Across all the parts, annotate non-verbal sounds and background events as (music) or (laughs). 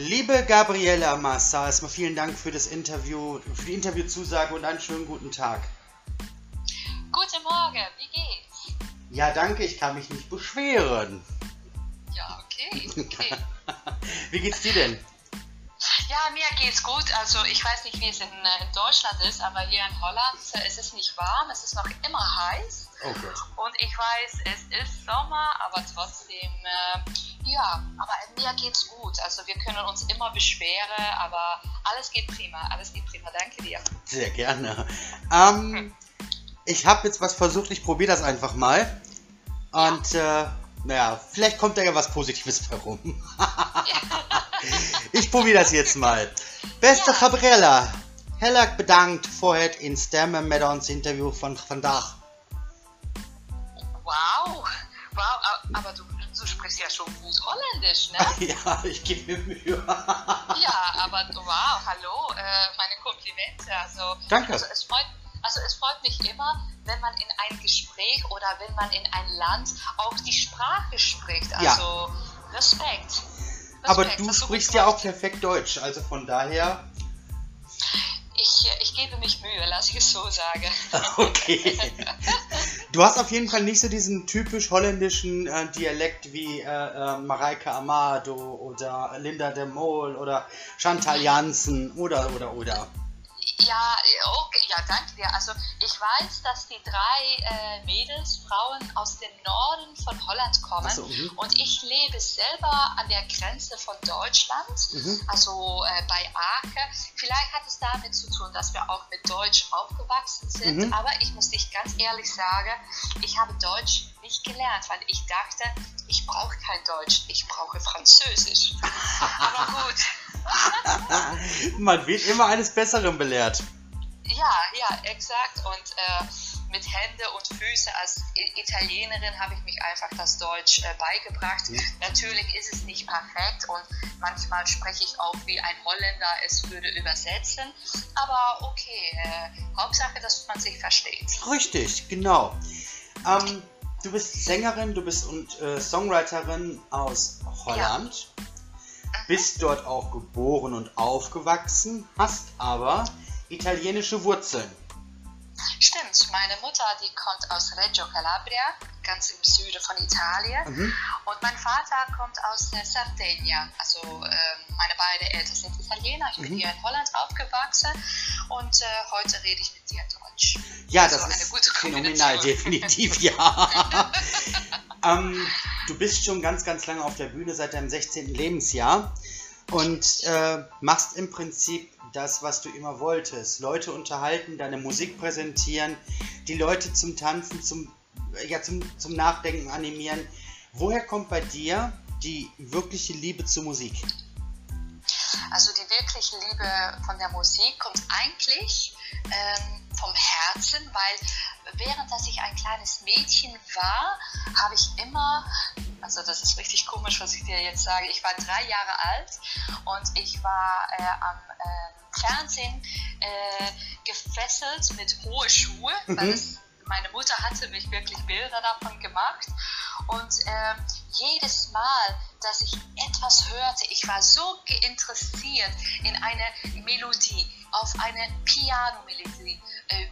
Liebe Gabriela Massa, erstmal vielen Dank für das Interview, für die Interviewzusage und einen schönen guten Tag. Guten Morgen, wie geht's? Ja, danke, ich kann mich nicht beschweren. Ja, okay. okay. (laughs) wie geht's dir denn? Ja, mir geht's gut. Also ich weiß nicht, wie es in, äh, in Deutschland ist, aber hier in Holland äh, es ist nicht warm, es ist noch immer heiß. Oh Gott. Und ich weiß, es ist Sommer, aber trotzdem, äh, ja, aber mir geht's gut. Also wir können uns immer beschweren, aber alles geht prima, alles geht prima. Danke dir. Sehr gerne. Ähm, hm. Ich habe jetzt was versucht, ich probiere das einfach mal. Und ja. äh, naja, vielleicht kommt da ja was Positives herum. (laughs) ich probiere das jetzt mal. Beste ja. Gabriella, Hellack bedankt vorher in Stemmen met ons interview von vandaag. Wow, wow, aber du, du sprichst ja schon gut Holländisch, ne? (laughs) ja, ich gebe mir Mühe. (laughs) ja, aber wow, hallo, äh, meine Komplimente. Also, Danke. Also es freut also es freut mich immer, wenn man in ein Gespräch oder wenn man in ein Land auch die Sprache spricht. Also ja. Respekt. Respekt. Aber du sprichst ja auch perfekt Deutsch, also von daher. Ich, ich gebe mich Mühe, lass ich es so sagen. (laughs) Okay. Du hast auf jeden Fall nicht so diesen typisch holländischen äh, Dialekt wie äh, äh, Mareike Amado oder Linda de Mol oder Chantal Janssen oder oder oder. Ja, okay, ja, danke dir. Also ich weiß, dass die drei äh, Mädels, Frauen aus dem Norden von Holland kommen so, mhm. und ich lebe selber an der Grenze von Deutschland, mhm. also äh, bei Aachen. Vielleicht hat es damit zu tun, dass wir auch mit Deutsch aufgewachsen sind, mhm. aber ich muss dich ganz ehrlich sagen, ich habe Deutsch nicht gelernt, weil ich dachte, ich brauche kein Deutsch, ich brauche Französisch. (laughs) aber gut. (laughs) Man wird immer eines Besseren belehrt. Ja, ja, exakt. Und äh, mit Hände und Füße als Italienerin habe ich mich einfach das Deutsch äh, beigebracht. Mhm. Natürlich ist es nicht perfekt und manchmal spreche ich auch wie ein Holländer es würde übersetzen. Aber okay, äh, Hauptsache, dass man sich versteht. Richtig, genau. Ähm, du bist Sängerin, du bist und äh, Songwriterin aus Holland. Ja bist dort auch geboren und aufgewachsen, hast aber italienische Wurzeln. Stimmt, meine Mutter, die kommt aus Reggio Calabria, ganz im Süden von Italien. Mhm. Und mein Vater kommt aus der Sardegna. Also äh, meine beiden Eltern sind Italiener. Ich bin mhm. hier in Holland aufgewachsen und äh, heute rede ich mit dir Deutsch. Ja, das also ist phänomenal, definitiv, ja. (laughs) ähm, du bist schon ganz, ganz lange auf der Bühne seit deinem 16. Lebensjahr und äh, machst im Prinzip das, was du immer wolltest. Leute unterhalten, deine Musik präsentieren, die Leute zum Tanzen, zum, ja, zum, zum Nachdenken animieren. Woher kommt bei dir die wirkliche Liebe zur Musik? Also die wirkliche Liebe von der Musik kommt eigentlich ähm, vom Herzen, weil während dass ich ein kleines Mädchen war, habe ich immer, also das ist richtig komisch, was ich dir jetzt sage, ich war drei Jahre alt und ich war äh, am äh, Fernsehen äh, gefesselt mit hohen Schuhen, mhm. weil es, meine Mutter hatte mich wirklich Bilder davon gemacht und äh, jedes Mal, dass ich etwas hörte, ich war so interessiert in eine Melodie, auf eine Piano-Melodie,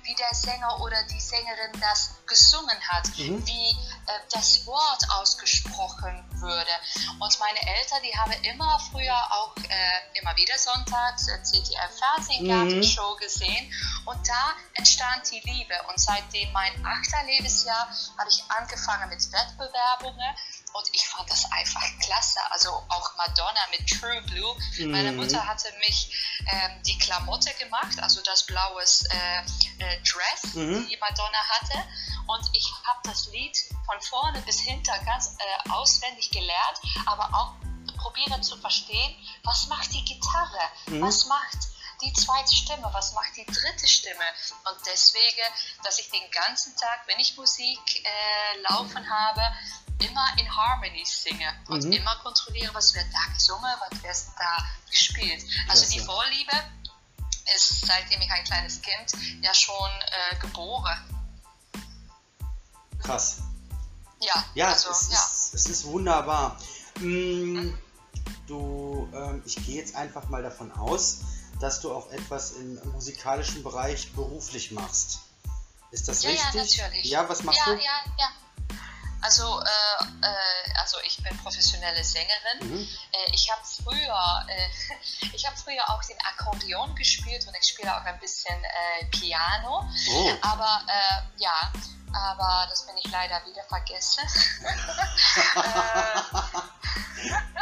wie der Sänger oder die Sängerin das gesungen hat, mhm. wie äh, das Wort ausgesprochen würde. Und meine Eltern, die haben immer früher auch äh, immer wieder sonntags äh, ZDF Fernsehgartenshow mhm. gesehen und da entstand die Liebe. Und seitdem mein achter Lebensjahr habe ich angefangen mit Wettbewerbungen und ich fand das einfach klasse. Also auch Madonna mit True Blue. Mhm. Meine Mutter hatte mich ähm, die Klamotte gemacht, also das blaues äh, äh, Dress, mhm. die Madonna hatte. Und ich habe das Lied von vorne bis hinter ganz äh, auswendig gelernt, aber auch probiere zu verstehen, was macht die Gitarre, mhm. was macht die zweite Stimme, was macht die dritte Stimme. Und deswegen, dass ich den ganzen Tag, wenn ich Musik äh, laufen habe, immer in Harmony singe und mhm. immer kontrolliere, was wird da gesungen, was wird da gespielt. Also Klasse. die Vorliebe ist, seitdem ich ein kleines Kind, ja schon äh, geboren. Krass. Ja, ja, also, es, ja. Ist, es ist wunderbar. Mm, du, äh, ähm, ich gehe jetzt einfach mal davon aus, dass du auch etwas im musikalischen Bereich beruflich machst. Ist das ja, richtig? Ja, natürlich. Ja, was machst ja, du? Ja, ja, also, äh, äh, also ich bin professionelle Sängerin. Mhm. Äh, ich habe früher, äh, (laughs) ich habe früher auch den Akkordeon gespielt und ich spiele auch ein bisschen äh, Piano. Oh. Aber äh, ja, aber das bin ich leider wieder vergessen. (laughs)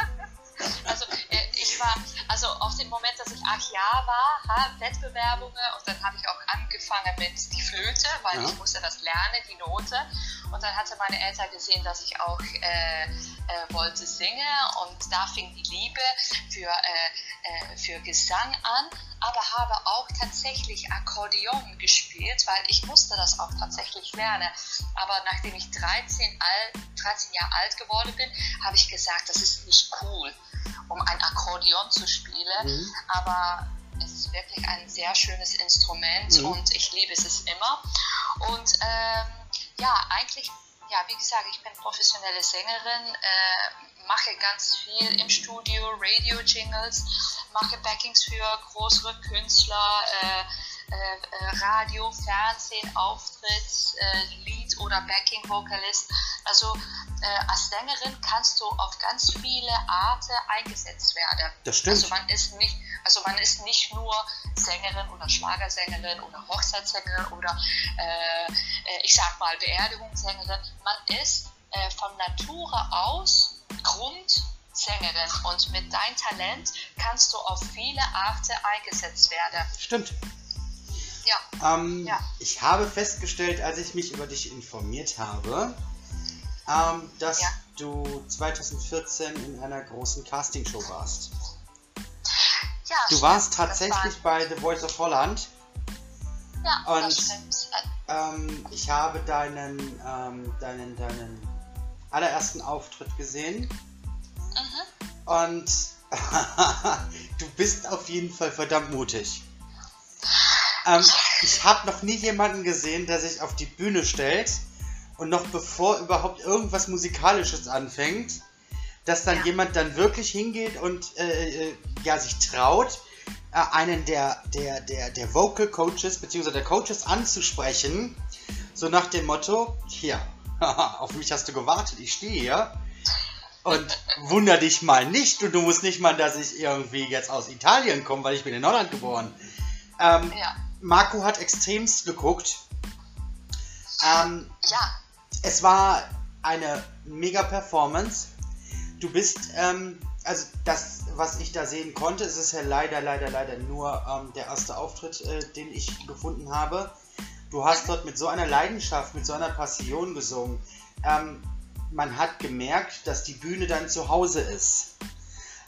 (laughs) also ich war, also auf den Moment, dass ich acht Jahre war, Wettbewerbungen und dann habe ich auch angefangen mit die Flöte, weil ja. ich musste das lernen, die Note. Und dann hatte meine Eltern gesehen, dass ich auch äh, äh, wollte singen und da fing die Liebe für, äh, äh für Gesang an, aber habe auch tatsächlich Akkordeon gespielt, weil ich musste das auch tatsächlich lernen. Aber nachdem ich 13, alt, 13 Jahre alt geworden bin, habe ich gesagt, das ist nicht cool, um ein Akkordeon zu spielen. Mhm. Aber es ist wirklich ein sehr schönes Instrument mhm. und ich liebe es immer. Und ähm, ja, eigentlich, ja, wie gesagt, ich bin professionelle Sängerin, äh, mache ganz viel im Studio, Radio-Jingles, mache Backings für größere Künstler, äh, äh, Radio, Fernsehen, Auftritt, äh, Lead oder Backing-Vocalist. Also äh, als Sängerin kannst du auf ganz viele Arten eingesetzt werden. Das stimmt. Also man ist nicht, also man ist nicht nur Sängerin oder Schlagersängerin oder Hochzeitssängerin oder äh, äh, ich sag mal Beerdigungssängerin. Man ist äh, von Natur aus Grundsängerin und mit deinem Talent kannst du auf viele Arten eingesetzt werden. Stimmt. Ja. Ähm, ja. Ich habe festgestellt, als ich mich über dich informiert habe, ähm, dass ja. du 2014 in einer großen Castingshow warst. Ja, du warst tatsächlich war... bei The Voice of Holland. Ja, und das stimmt. Ähm, ich habe deinen, ähm, deinen, deinen allerersten Auftritt gesehen. Mhm. Und (laughs) du bist auf jeden Fall verdammt mutig. (laughs) Ähm, ich habe noch nie jemanden gesehen, der sich auf die Bühne stellt und noch bevor überhaupt irgendwas Musikalisches anfängt, dass dann ja. jemand dann wirklich hingeht und äh, äh, ja sich traut, äh, einen der, der, der, der Vocal Coaches bzw. der Coaches anzusprechen, so nach dem Motto, hier, (laughs) auf mich hast du gewartet, ich stehe hier. Und wunder dich mal nicht und du musst nicht mal, dass ich irgendwie jetzt aus Italien komme, weil ich bin in Holland geboren. Ähm, ja. Marco hat extremst geguckt. Ähm, ja. Es war eine mega Performance. Du bist, ähm, also das, was ich da sehen konnte, es ist ja leider, leider, leider nur ähm, der erste Auftritt, äh, den ich gefunden habe. Du hast dort mit so einer Leidenschaft, mit so einer Passion gesungen. Ähm, man hat gemerkt, dass die Bühne dann zu Hause ist.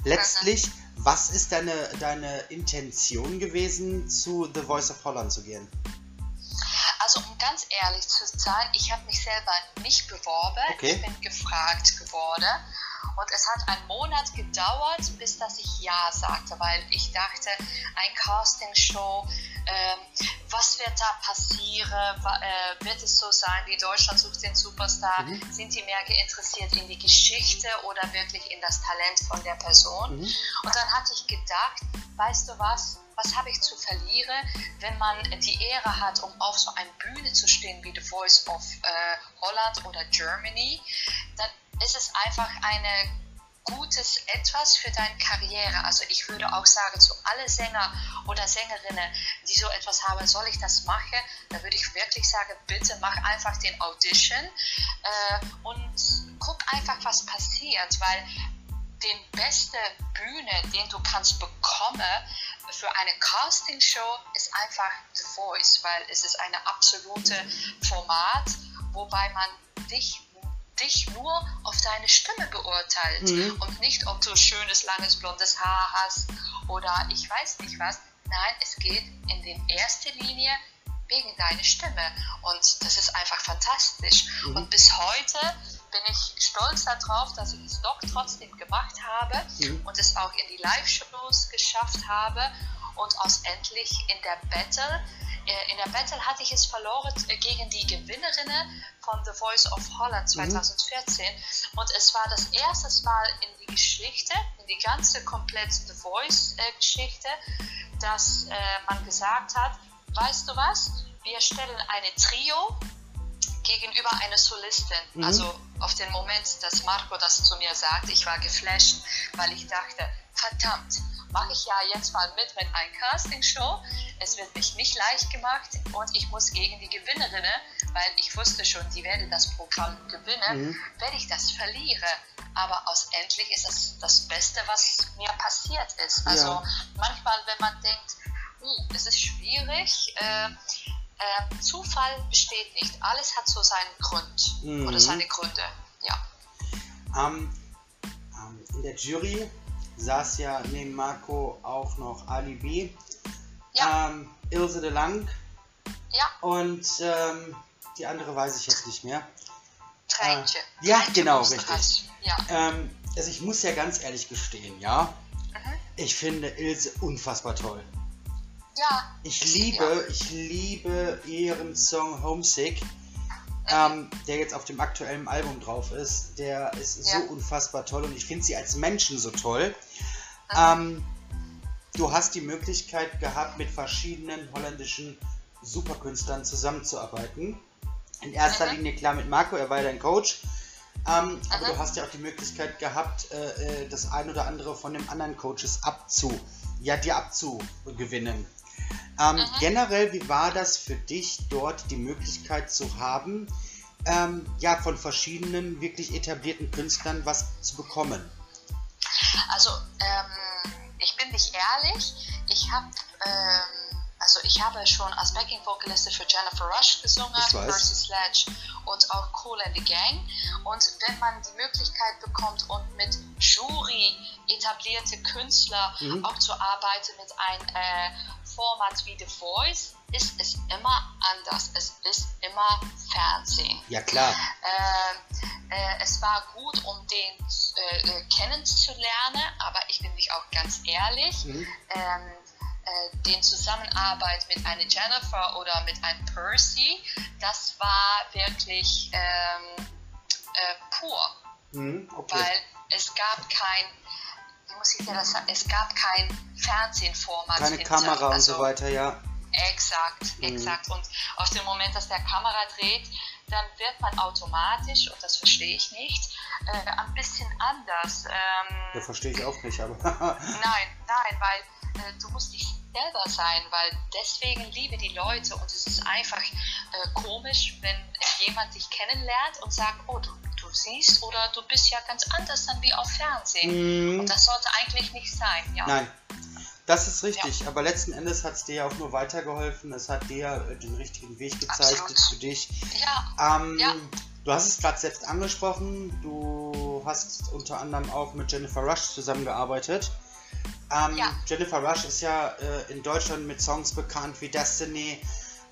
Letztlich was ist deine, deine Intention gewesen, zu The Voice of Holland zu gehen? Also um ganz ehrlich zu sein, ich habe mich selber nicht beworben. Okay. Ich bin gefragt geworden. Und es hat einen Monat gedauert, bis dass ich Ja sagte, weil ich dachte, ein Castingshow, ähm, was wird da passieren? Äh, wird es so sein wie Deutschland sucht den Superstar? Mhm. Sind die mehr interessiert in die Geschichte oder wirklich in das Talent von der Person? Mhm. Und dann hatte ich gedacht, weißt du was? was habe ich zu verlieren, wenn man die Ehre hat, um auf so einer Bühne zu stehen wie The Voice of äh, Holland oder Germany, dann ist es einfach eine gutes Etwas für deine Karriere. Also ich würde auch sagen, zu alle Sänger oder Sängerinnen, die so etwas haben, soll ich das machen? Da würde ich wirklich sagen, bitte mach einfach den Audition äh, und guck einfach, was passiert, weil den beste Bühne, den du kannst bekommen für eine Castingshow, ist einfach The Voice, weil es ist eine absolute Format, wobei man dich dich nur auf deine Stimme beurteilt mhm. und nicht, ob du schönes, langes, blondes Haar hast oder ich weiß nicht was. Nein, es geht in den erster Linie wegen deiner Stimme und das ist einfach fantastisch. Mhm. Und bis heute bin ich stolz darauf, dass ich es doch trotzdem gemacht habe mhm. und es auch in die Live-Shows geschafft habe und ausendlich in der Battle in der Battle hatte ich es verloren äh, gegen die Gewinnerinnen von The Voice of Holland 2014 mhm. und es war das erste Mal in die Geschichte, in die ganze komplette The Voice-Geschichte, dass äh, man gesagt hat, weißt du was, wir stellen eine Trio gegenüber einer Solistin. Mhm. Also auf den Moment, dass Marco das zu mir sagte, ich war geflasht, weil ich dachte, verdammt, mache ich ja jetzt mal mit mit einer Castingshow. Es wird mich nicht leicht gemacht und ich muss gegen die Gewinnerinnen, weil ich wusste schon, die werden das Programm gewinnen, mhm. wenn ich das verliere. Aber ausendlich ist es das Beste, was mir passiert ist. Also ja. manchmal, wenn man denkt, uh, es ist schwierig, äh, äh, Zufall besteht nicht. Alles hat so seinen Grund mhm. oder seine Gründe. Ja. Um, um, in der Jury saß ja neben Marco auch noch Ali B, ja. ähm, Ilse de Lang ja. und ähm, die andere weiß ich jetzt nicht mehr. Treintje. Äh, ja, Treintje genau, richtig. Ja. Ähm, also ich muss ja ganz ehrlich gestehen, ja, mhm. ich finde Ilse unfassbar toll. Ja. Ich liebe, ja. ich liebe ihren Song Homesick ähm, der jetzt auf dem aktuellen Album drauf ist, der ist ja. so unfassbar toll und ich finde sie als Menschen so toll. Ähm, du hast die Möglichkeit gehabt, mit verschiedenen holländischen Superkünstlern zusammenzuarbeiten. In erster mhm. Linie klar mit Marco, er war ja dein Coach. Ähm, aber du hast ja auch die Möglichkeit gehabt, äh, äh, das ein oder andere von den anderen Coaches abzu, ja, dir abzugewinnen. Ähm, mhm. Generell, wie war das für dich, dort die Möglichkeit zu haben, ähm, ja, von verschiedenen wirklich etablierten Künstlern was zu bekommen? Also, ähm, ich bin nicht ehrlich, ich habe ähm, also ich habe schon als Backing Vocaliste für Jennifer Rush gesungen, Percy Sledge und auch Cool and the Gang. Und wenn man die Möglichkeit bekommt und mit Jury etablierte Künstler mhm. auch zu arbeiten mit einem äh, Format wie The Voice, ist es immer anders. Es ist immer Fernsehen. Ja, klar. Äh, äh, es war gut, um den äh, äh, kennenzulernen, aber ich bin mich auch ganz ehrlich. Mhm. Ähm, äh, den Zusammenarbeit mit einer Jennifer oder mit einem Percy, das war wirklich ähm, äh, pur. Mhm, okay. Weil es gab kein, wie muss ich dir das sagen, es gab kein Fernsehformat. Keine hinter, Kamera und so also weiter, ja. Exakt, mhm. exakt. Und auf dem Moment, dass der Kamera dreht, dann wird man automatisch, und das verstehe ich nicht, äh, ein bisschen anders. Ähm, das verstehe ich auch nicht, aber. (laughs) nein, nein, weil äh, du musst dich selber sein, weil deswegen liebe die Leute und es ist einfach äh, komisch, wenn jemand dich kennenlernt und sagt, oh, du, du siehst oder du bist ja ganz anders dann wie auf Fernsehen. Mm. Und das sollte eigentlich nicht sein, ja. Nein. Das ist richtig, ja. aber letzten Endes hat es dir ja auch nur weitergeholfen. Es hat dir äh, den richtigen Weg gezeigt Absolut. für dich. Ja. Ähm, ja. Du hast es gerade selbst angesprochen. Du hast unter anderem auch mit Jennifer Rush zusammengearbeitet. Ähm, ja. Jennifer Rush ist ja äh, in Deutschland mit Songs bekannt wie Destiny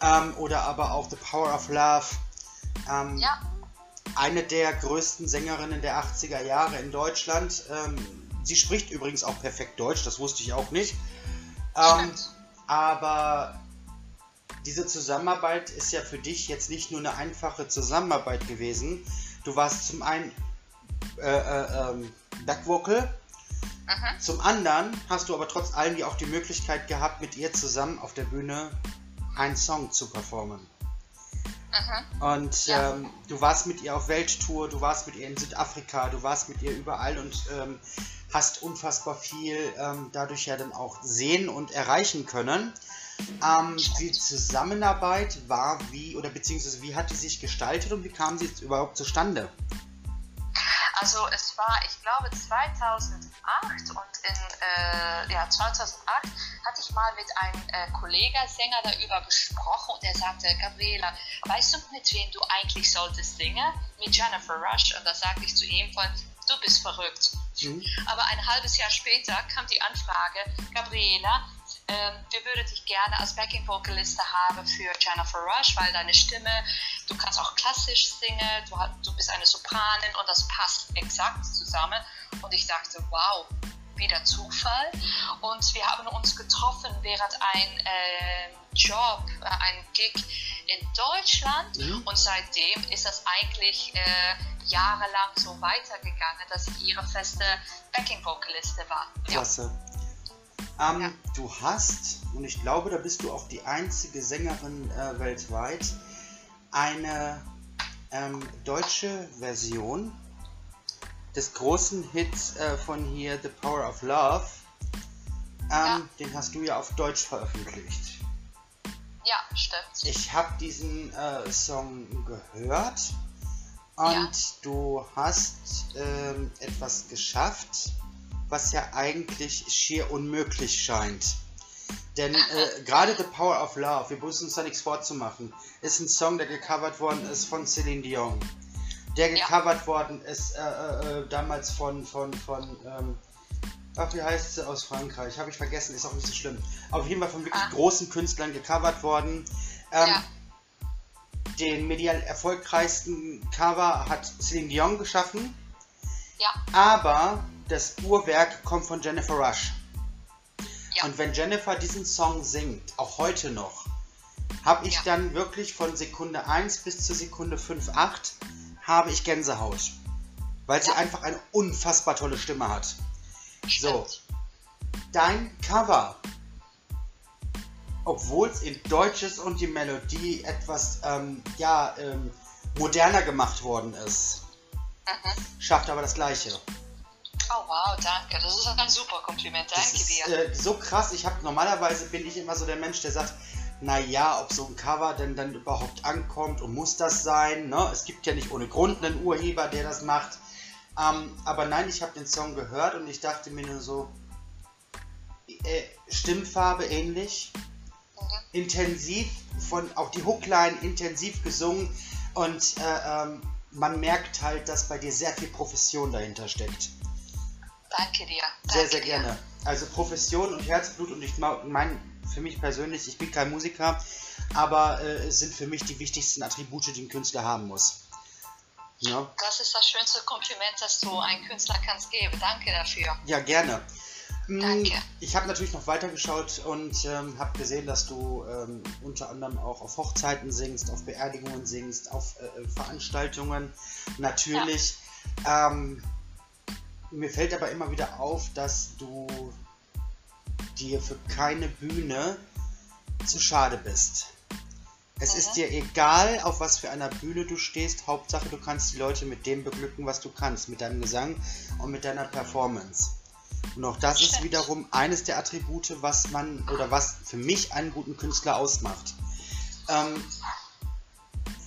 ähm, oder aber auch The Power of Love. Ähm, ja. Eine der größten Sängerinnen der 80er Jahre in Deutschland. Ähm, sie spricht übrigens auch perfekt Deutsch, das wusste ich auch nicht. Ähm, aber diese Zusammenarbeit ist ja für dich jetzt nicht nur eine einfache Zusammenarbeit gewesen. Du warst zum einen äh, äh, ähm, Backvocal Mhm. Zum anderen hast du aber trotz allem die auch die Möglichkeit gehabt, mit ihr zusammen auf der Bühne einen Song zu performen. Mhm. Und ja. ähm, du warst mit ihr auf Welttour, du warst mit ihr in Südafrika, du warst mit ihr überall und ähm, hast unfassbar viel ähm, dadurch ja dann auch sehen und erreichen können. Ähm, die Zusammenarbeit war wie, oder beziehungsweise wie hat die sich gestaltet und wie kam sie jetzt überhaupt zustande? Also es war, ich glaube, 2008 und in äh, ja, 2008 hatte ich mal mit einem äh, Kollega-Sänger darüber gesprochen und er sagte, Gabriela, weißt du, mit wem du eigentlich solltest singen? Mit Jennifer Rush. Und da sagte ich zu ihm von, du bist verrückt. Mhm. Aber ein halbes Jahr später kam die Anfrage, Gabriela, ähm, wir würden dich gerne als Backing Vocaliste haben für Jennifer Rush, weil deine Stimme, du kannst auch klassisch singen, du, du bist eine Sopranin und das passt exakt zusammen. Und ich dachte, wow, wieder Zufall. Und wir haben uns getroffen während ein äh, Job, ein Gig in Deutschland. Mhm. Und seitdem ist das eigentlich äh, jahrelang so weitergegangen, dass ich ihre feste Backing-Vocaliste war. Klasse. Ja. Ähm, ja. Du hast, und ich glaube, da bist du auch die einzige Sängerin äh, weltweit, eine ähm, deutsche Version des großen Hits äh, von hier The Power of Love. Ähm, ja. Den hast du ja auf Deutsch veröffentlicht. Ja, stimmt. Ich habe diesen äh, Song gehört und ja. du hast ähm, etwas geschafft, was ja eigentlich schier unmöglich scheint. Denn äh, gerade The Power of Love, wir müssen uns da nichts vorzumachen, ist ein Song, der gecovert worden ist von Celine Dion der gecovert ja. worden ist, äh, äh, äh, damals von, von, von, ähm, ach, wie heißt sie aus Frankreich? Habe ich vergessen, ist auch nicht so schlimm. Auf jeden Fall von wirklich ah. großen Künstlern gecovert worden. Ähm, ja. Den medial erfolgreichsten Cover hat Celine Dion geschaffen. Ja. Aber das Uhrwerk kommt von Jennifer Rush. Ja. Und wenn Jennifer diesen Song singt, auch heute noch, habe ich ja. dann wirklich von Sekunde 1 bis zur Sekunde 5, 8 habe ich Gänsehaut. Weil sie einfach eine unfassbar tolle Stimme hat. So. Dein Cover. Obwohl es in Deutsch ist und die Melodie etwas, ähm, ja, ähm, moderner gemacht worden ist. Mhm. Schafft aber das Gleiche. Oh wow, danke. Das ist ein super Kompliment. Danke das ist, dir. Äh, so krass. Ich habe normalerweise bin ich immer so der Mensch, der sagt, naja, ob so ein Cover denn dann überhaupt ankommt und muss das sein. Ne? Es gibt ja nicht ohne Grund einen Urheber, der das macht. Ähm, aber nein, ich habe den Song gehört und ich dachte mir nur so, äh, Stimmfarbe ähnlich, mhm. intensiv, von auch die Hookline intensiv gesungen und äh, ähm, man merkt halt, dass bei dir sehr viel Profession dahinter steckt. Danke dir. Danke sehr, sehr dir. gerne. Also Profession und Herzblut und ich meine, für mich persönlich, ich bin kein Musiker, aber äh, es sind für mich die wichtigsten Attribute, die ein Künstler haben muss. Ja. Das ist das schönste Kompliment, das du einem Künstler kannst geben. Danke dafür. Ja, gerne. Mm, Danke. Ich habe natürlich noch weitergeschaut und ähm, habe gesehen, dass du ähm, unter anderem auch auf Hochzeiten singst, auf Beerdigungen singst, auf äh, Veranstaltungen. Natürlich. Ja. Ähm, mir fällt aber immer wieder auf, dass du dir für keine Bühne zu schade bist. Es mhm. ist dir egal, auf was für einer Bühne du stehst. Hauptsache, du kannst die Leute mit dem beglücken, was du kannst, mit deinem Gesang und mit deiner Performance. Und auch das Stimmt. ist wiederum eines der Attribute, was man oder was für mich einen guten Künstler ausmacht. Ähm,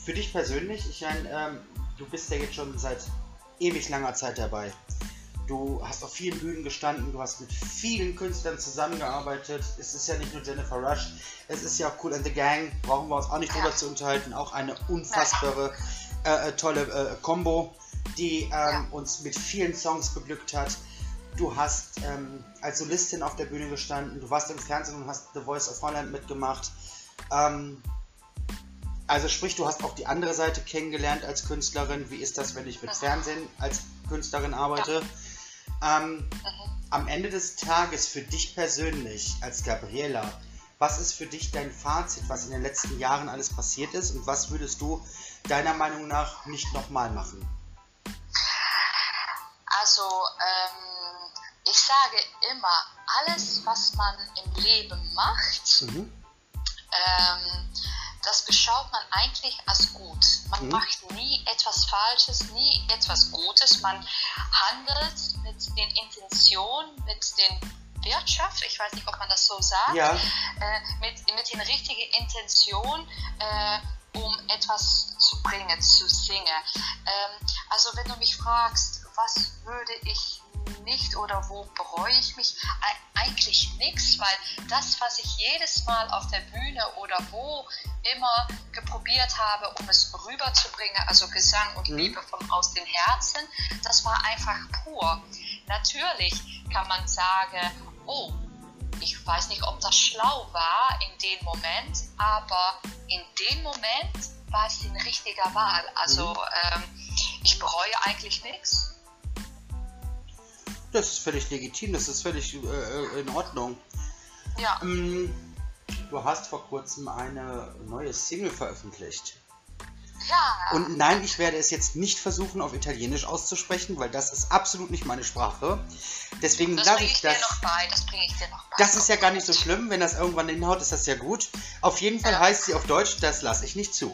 für dich persönlich, ich meine, ähm, du bist ja jetzt schon seit ewig langer Zeit dabei. Du hast auf vielen Bühnen gestanden, du hast mit vielen Künstlern zusammengearbeitet. Es ist ja nicht nur Jennifer Rush, es ist ja auch Cool and the Gang, brauchen wir uns auch nicht drüber zu unterhalten. Auch eine unfassbare, äh, äh, tolle äh, Combo, die ähm, uns mit vielen Songs beglückt hat. Du hast ähm, als Solistin auf der Bühne gestanden, du warst im Fernsehen und hast The Voice of Holland mitgemacht. Ähm, also sprich, du hast auch die andere Seite kennengelernt als Künstlerin. Wie ist das, wenn ich mit Fernsehen als Künstlerin arbeite? Ja. Ähm, mhm. Am Ende des Tages für dich persönlich als Gabriela, was ist für dich dein Fazit, was in den letzten Jahren alles passiert ist und was würdest du deiner Meinung nach nicht nochmal machen? Also, ähm, ich sage immer, alles, was man im Leben macht, mhm. ähm, das beschaut man eigentlich als gut. Man mhm. macht nie etwas Falsches, nie etwas Gutes. Man handelt mit den Intentionen, mit den Wirtschaft, ich weiß nicht, ob man das so sagt, ja. äh, mit, mit den richtigen Intentionen, äh, um etwas zu bringen, zu singen. Ähm, also wenn du mich fragst, was würde ich nicht oder wo bereue ich mich? Eigentlich nichts, weil das, was ich jedes Mal auf der Bühne oder wo immer geprobiert habe, um es rüberzubringen, also Gesang und mhm. Liebe von aus dem Herzen, das war einfach pur. Natürlich kann man sagen, oh, ich weiß nicht, ob das schlau war in dem Moment, aber in dem Moment war es die richtige Wahl. Also mhm. ähm, ich bereue eigentlich nichts. Das ist völlig legitim, das ist völlig äh, in Ordnung. Ja. Ähm, du hast vor kurzem eine neue Single veröffentlicht. Ja. Und nein, ich werde es jetzt nicht versuchen, auf Italienisch auszusprechen, weil das ist absolut nicht meine Sprache. Deswegen das lasse bringe ich ich das. dir noch bei. Das bringe ich dir noch bei. Das ist ja gar nicht so schlimm, wenn das irgendwann hinhaut, ist das ja gut. Auf jeden Fall Ja. heißt sie auf Deutsch, das lasse ich nicht zu.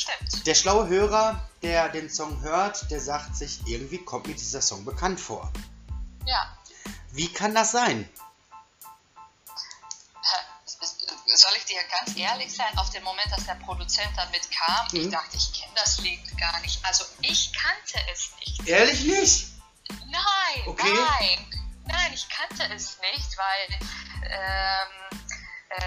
Stimmt. Der schlaue Hörer, der den Song hört, der sagt sich, irgendwie kommt mir dieser Song bekannt vor. Ja. Wie kann das sein? Soll ich dir ganz ehrlich sein, auf den Moment, dass der Produzent damit kam, ich Mhm. dachte, ich kenne das Lied gar nicht. Also ich kannte es nicht. Ehrlich nicht? Nein, Okay. nein, nein, ich kannte es nicht, weil ähm, äh,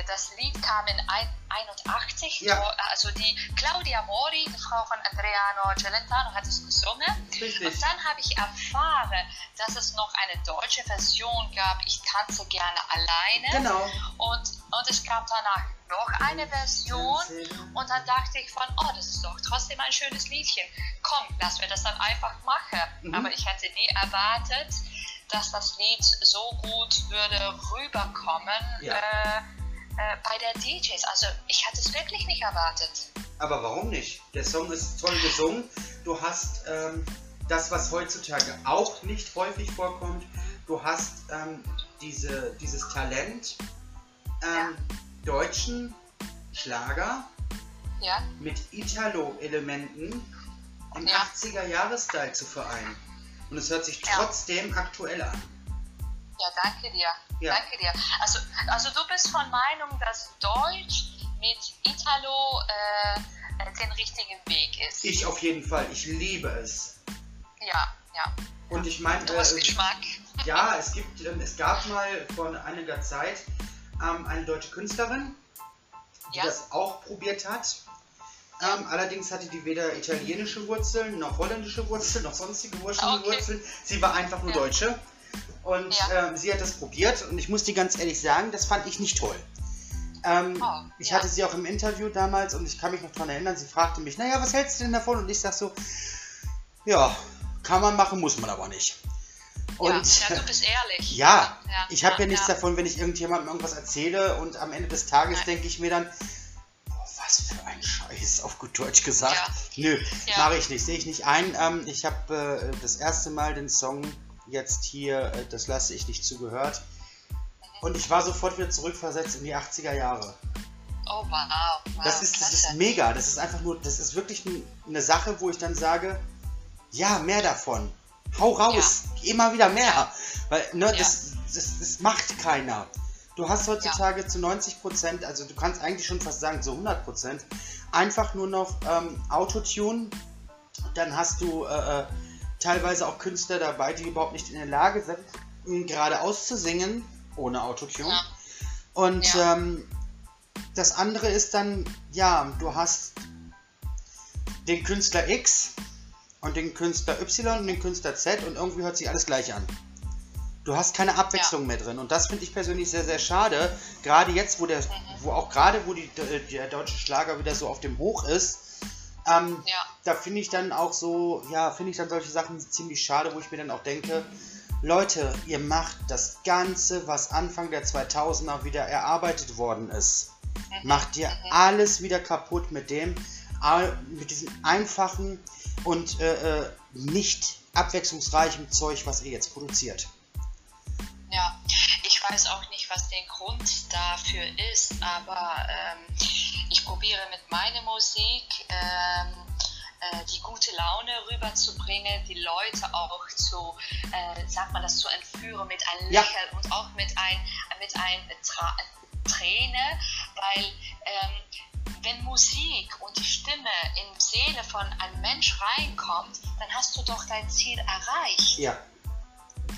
das Lied kam in ein, 81. Ja. wo- Also die Claudia Mori, die Frau von Adriano Celentano, hat es gesungen. Richtig. Und dann habe ich erfahren, dass es noch eine deutsche Version gab. Ich tanze gerne alleine. Genau. Und, und es gab danach noch eine Version. Und dann dachte ich von, oh, das ist doch trotzdem ein schönes Liedchen. Komm, lass wir das dann einfach machen. Mhm. Aber ich hätte nie erwartet, dass das Lied so gut würde rüberkommen Ja. äh, äh, bei der DJs. Also ich hatte es wirklich nicht erwartet. Aber warum nicht? Der Song ist toll gesungen. Du hast ähm, das, was heutzutage auch nicht häufig vorkommt. Du hast ähm, diese, dieses Talent, ähm, deutschen Schlager Ja, mit Italo-Elementen im Ja. 80er-Jahres-Style zu vereinen. Und es hört sich Ja. trotzdem aktuell an. ja, danke dir. Ja. Danke dir. Also, also du bist von Meinung, dass Deutsch mit Italo äh, den richtigen Weg ist. Ich auf jeden Fall. Ich liebe es. Ja, ja. Und ich meine, Du hast äh, Geschmack. Ja, es gibt, ähm, es gab mal vor einiger Zeit ähm, eine deutsche Künstlerin, die Ja. das auch probiert hat. Ähm, allerdings hatte die weder italienische Wurzeln, noch holländische Wurzeln, noch sonstige Wurzeln. Ah, Okay. Wurzeln. Sie war einfach nur Ja. Deutsche. Und Ja. ähm, sie hat das probiert und ich muss dir ganz ehrlich sagen, das fand ich nicht toll. Ähm, Oh, ich ja. hatte sie auch im Interview damals und ich kann mich noch daran erinnern, sie fragte mich, naja, was hältst du denn davon? Und ich sag so, ja, kann man machen, muss man aber nicht. Und ja, du bist ehrlich. (laughs) ja, ja ich habe ja, ja, nichts davon, wenn ich irgendjemandem irgendwas erzähle und am Ende des Tages denke ich mir dann, boah, was für ein Scheiß, auf gut Deutsch gesagt. Nö, mache ich nicht, sehe ich nicht ein. Ähm, ich habe äh, das erste Mal den Song jetzt hier, äh, das lasse ich nicht zugehört. Und ich war sofort wieder zurückversetzt in die 80er Jahre. Oh, wow. wow Das ist, das ist mega. Das ist einfach nur, das ist wirklich eine Sache, wo ich dann sage, ja, mehr davon. Hau raus, immer wieder mehr. Weil, ne, Ja. das, das, das macht keiner. Du hast heutzutage zu 90 Prozent, also du kannst eigentlich schon fast sagen zu 100 Prozent, einfach nur noch ähm, Autotune. Dann hast du äh, äh, teilweise auch Künstler dabei, die überhaupt nicht in der Lage sind, geradeaus zu singen, ohne Autotune. Ja. Und Ja. ähm, das andere ist dann, ja, du hast den Künstler X und den Künstler Y und den Künstler Z und irgendwie hört sich alles gleich an. Du hast keine Abwechslung mehr drin und das finde ich persönlich sehr, sehr schade. Gerade jetzt, wo der, wo auch gerade, wo die, der deutsche Schlager wieder so auf dem Hoch ist, ähm, Ja. da finde ich dann auch so, ja, finde ich dann solche Sachen ziemlich schade, wo ich mir dann auch denke, Leute, ihr macht das Ganze, was Anfang der 2000er wieder erarbeitet worden ist, macht ihr alles wieder kaputt mit dem, mit diesem einfachen und äh, äh, nicht abwechslungsreichen Zeug, was ihr jetzt produziert. Ja, ich weiß auch nicht, was der Grund dafür ist, aber ähm, ich probiere mit meiner Musik ähm, äh, die gute Laune rüberzubringen, die Leute auch zu, äh, sagt man das, zu entführen mit einem Ja. Lächeln und auch mit ein, mit ein Tra Träne, weil ähm, wenn Musik und die Stimme in die Seele von einem Mensch reinkommt, dann hast du doch dein Ziel erreicht Ja,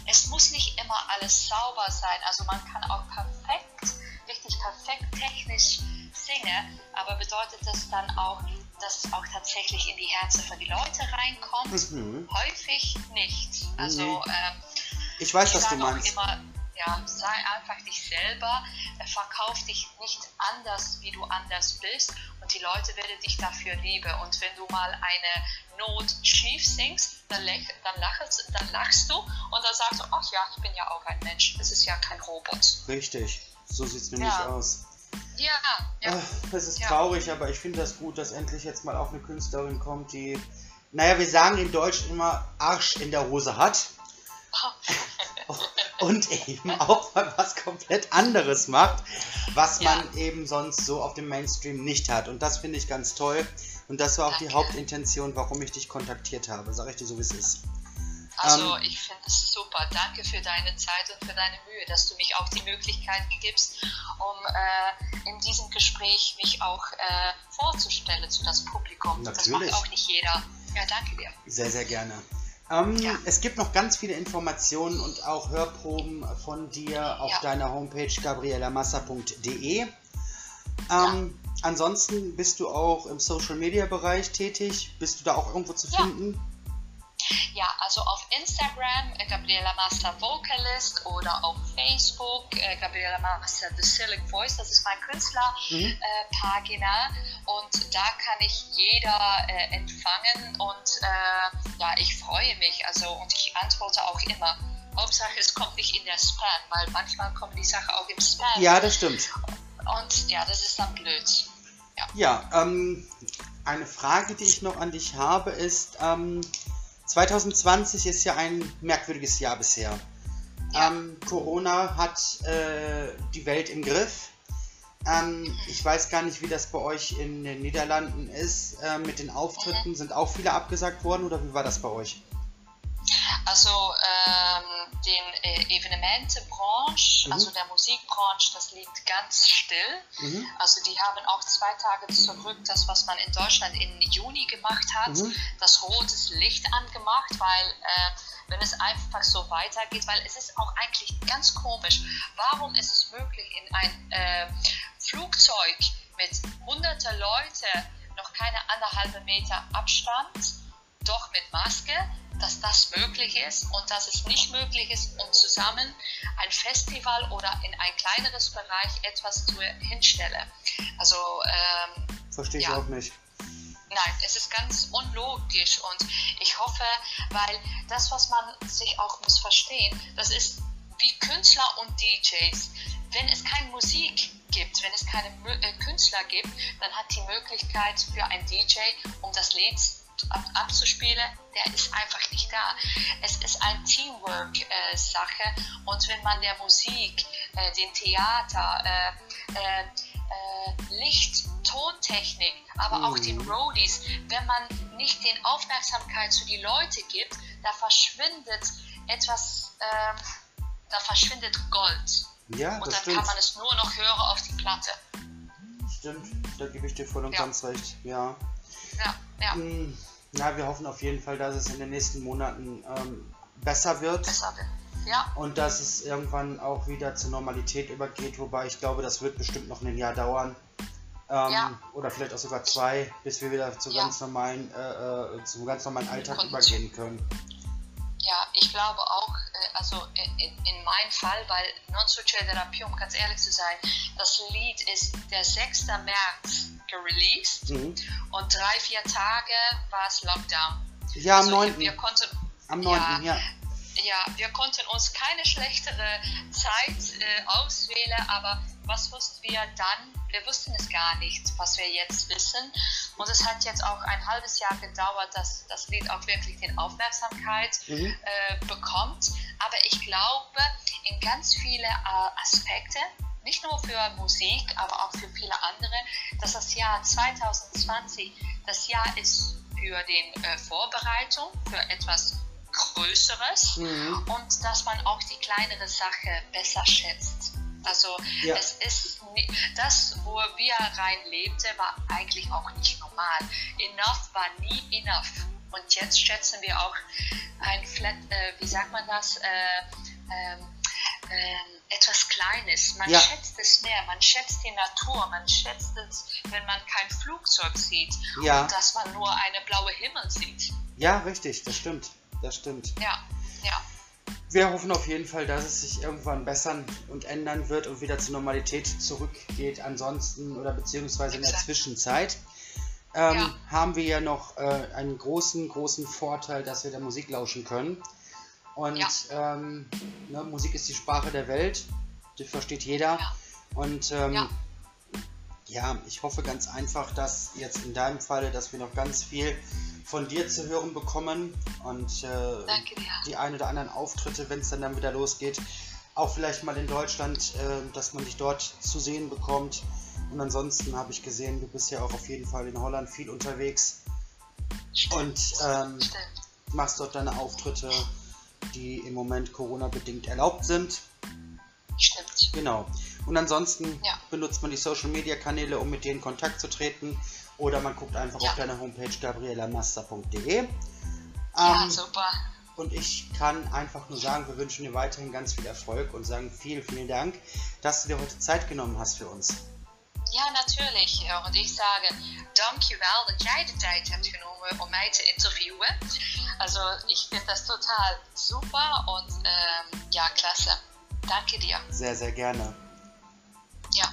es muss nicht immer alles sauber sein. Also man kann auch perfekt, richtig perfekt technisch singen, aber bedeutet das dann auch, dass es auch tatsächlich in die Herzen von die Leute reinkommt? Mhm. Häufig nicht. Also Nee. ähm, ich weiß, ich was du meinst. immer, ja, sei einfach dich selber, äh, verkauf dich nicht anders, wie du anders bist und die Leute werden dich dafür lieben. Und wenn du mal eine Not schief singst, dann, dann, lachst, dann lachst du und dann sagst du, ach ja, ich bin ja auch ein Mensch, das ist ja kein Robot. Richtig, so sieht es nämlich ja. aus. Ja, ja. Das ist ja. traurig, aber ich finde das gut, dass endlich jetzt mal auch eine Künstlerin kommt, die, naja, wir sagen in Deutsch immer Arsch in der Hose hat. (laughs) und eben auch mal was komplett anderes macht, was ja. man eben sonst so auf dem Mainstream nicht hat. Und das finde ich ganz toll. Und das war auch Danke. die Hauptintention, warum ich dich kontaktiert habe. Sag ich dir so, wie es ist. Also ähm, ich finde es super. Danke für deine Zeit und für deine Mühe, dass du mich auch die Möglichkeit gibst, um äh, in diesem Gespräch mich auch äh, vorzustellen zu das Publikum. Natürlich. Das macht auch nicht jeder. Ja, danke dir. Sehr, sehr gerne. Ähm, ja. Es gibt noch ganz viele Informationen und auch Hörproben von dir auf ja. deiner Homepage gabrielamassa.de. Ähm, ja. Ansonsten bist du auch im Social Media Bereich tätig. Bist du da auch irgendwo zu finden? Ja, also auf Instagram äh, Gabriela Master Vocalist oder auf Facebook äh, Gabriela Master The Silk Voice, das ist mein Künstlerpagina mhm. äh, und da kann ich jeder äh, empfangen und äh, ja, ich freue mich also und ich antworte auch immer. Hauptsache es kommt nicht in der Spam, weil manchmal kommen die Sachen auch im Spam. Ja, das stimmt. Und ja, das ist dann blöd. Ja, ja ähm, eine Frage, die ich noch an dich habe, ist, ähm, 2020 ist ja ein merkwürdiges Jahr bisher. Ähm, Corona hat äh, die Welt im Griff. Ähm, ich weiß gar nicht, wie das bei euch in den Niederlanden ist. Äh, mit den Auftritten sind auch viele abgesagt worden oder wie war das bei euch? Also ähm, den äh, Evenementenbranche, mhm. also der Musikbranche, das liegt ganz still. Mhm. Also die haben auch zwei Tage zurück das, was man in Deutschland im Juni gemacht hat, mhm. das rotes Licht angemacht, weil äh, wenn es einfach so weitergeht, weil es ist auch eigentlich ganz komisch. Warum ist es möglich in ein äh, Flugzeug mit hunderte Leute noch keine anderthalb Meter Abstand, doch mit Maske? dass das möglich ist und dass es nicht möglich ist, um zusammen ein Festival oder in ein kleineres Bereich etwas zu hinstellen. Also ähm, verstehe ich ja. auch nicht. Nein, es ist ganz unlogisch und ich hoffe, weil das, was man sich auch muss verstehen, das ist wie Künstler und DJs. Wenn es keine Musik gibt, wenn es keine äh, Künstler gibt, dann hat die Möglichkeit für ein DJ, um das Lied abzuspielen, der ist einfach nicht da. Es ist ein Teamwork-Sache äh, und wenn man der Musik, äh, dem Theater, äh, äh, äh Licht, Tontechnik, aber mhm. auch den Roadies, wenn man nicht den Aufmerksamkeit zu den Leuten gibt, da verschwindet etwas, ähm, da verschwindet Gold. Ja, und dann stimmt. kann man es nur noch hören auf die Platte. Stimmt, da gebe ich dir voll und ja. ganz recht, ja. Ja, ja. Mm, na, wir hoffen auf jeden Fall, dass es in den nächsten Monaten ähm, besser wird. Besser wird. Ja. Und dass es irgendwann auch wieder zur Normalität übergeht, wobei ich glaube, das wird bestimmt noch ein Jahr dauern. Ähm, ja. Oder vielleicht auch sogar zwei, bis wir wieder zu ja. ganz normalen, äh, äh zum ganz normalen Alltag Und übergehen können. Ja, ich glaube auch, äh, also in, in meinem Fall, weil Non-Social-Therapie, um ganz ehrlich zu sein, das Lied ist der 6. März gereleased mhm. und drei, vier Tage war es Lockdown. Ja, also am 9. Wir konnten, am 9. Ja, ja. ja, wir konnten uns keine schlechtere Zeit äh, auswählen, aber was wussten wir dann? Wir wussten es gar nicht, was wir jetzt wissen. Und es hat jetzt auch ein halbes Jahr gedauert, dass das Lied auch wirklich die Aufmerksamkeit mhm. äh, bekommt. Aber ich glaube, in ganz viele äh, Aspekte, nicht nur für Musik, aber auch für viele andere, dass das Jahr 2020 das Jahr ist für die äh, Vorbereitung, für etwas Größeres mhm. und dass man auch die kleinere Sache besser schätzt. Also ja. es ist das, wo wir rein lebte, war eigentlich auch nicht normal. Enough war nie enough. Und jetzt schätzen wir auch ein Flat, äh, wie sagt man das, äh, ähm, äh, etwas Kleines. Man ja. schätzt es mehr, man schätzt die Natur, man schätzt es, wenn man kein Flugzeug sieht ja. und dass man nur eine blaue Himmel sieht. Ja, richtig, das stimmt, das stimmt. Ja, ja. wir hoffen auf jeden Fall, dass es sich irgendwann bessern und ändern wird und wieder zur Normalität zurückgeht. Ansonsten oder beziehungsweise in der Zwischenzeit ähm, ja. haben wir ja noch äh, einen großen, großen Vorteil, dass wir der Musik lauschen können. Und ja. ähm, ne, Musik ist die Sprache der Welt, die versteht jeder. Ja. Und ähm, ja. ja, ich hoffe ganz einfach, dass jetzt in deinem Falle, dass wir noch ganz viel von dir zu hören bekommen und äh, die ein oder anderen Auftritte, wenn es dann, dann wieder losgeht, auch vielleicht mal in Deutschland, äh, dass man dich dort zu sehen bekommt. Und ansonsten habe ich gesehen, du bist ja auch auf jeden Fall in Holland viel unterwegs Stimmt. und ähm, machst dort deine Auftritte, die im Moment Corona-bedingt erlaubt sind. Stimmt. Genau. Und ansonsten ja. benutzt man die Social-Media-Kanäle, um mit dir in Kontakt zu treten. Oder man guckt einfach ja. auf deine Homepage gabrielamaster.de. Ähm, ja, super. Und ich kann einfach nur sagen, wir wünschen dir weiterhin ganz viel Erfolg und sagen vielen, vielen Dank, dass du dir heute Zeit genommen hast für uns. Ja, natürlich. Und ich sage, dankjewel dat jij de tijd hebt genomen om mij te interviewen. Also, ich finde das total super und ähm, ja, klasse. Danke dir. Sehr, sehr gerne. Ja.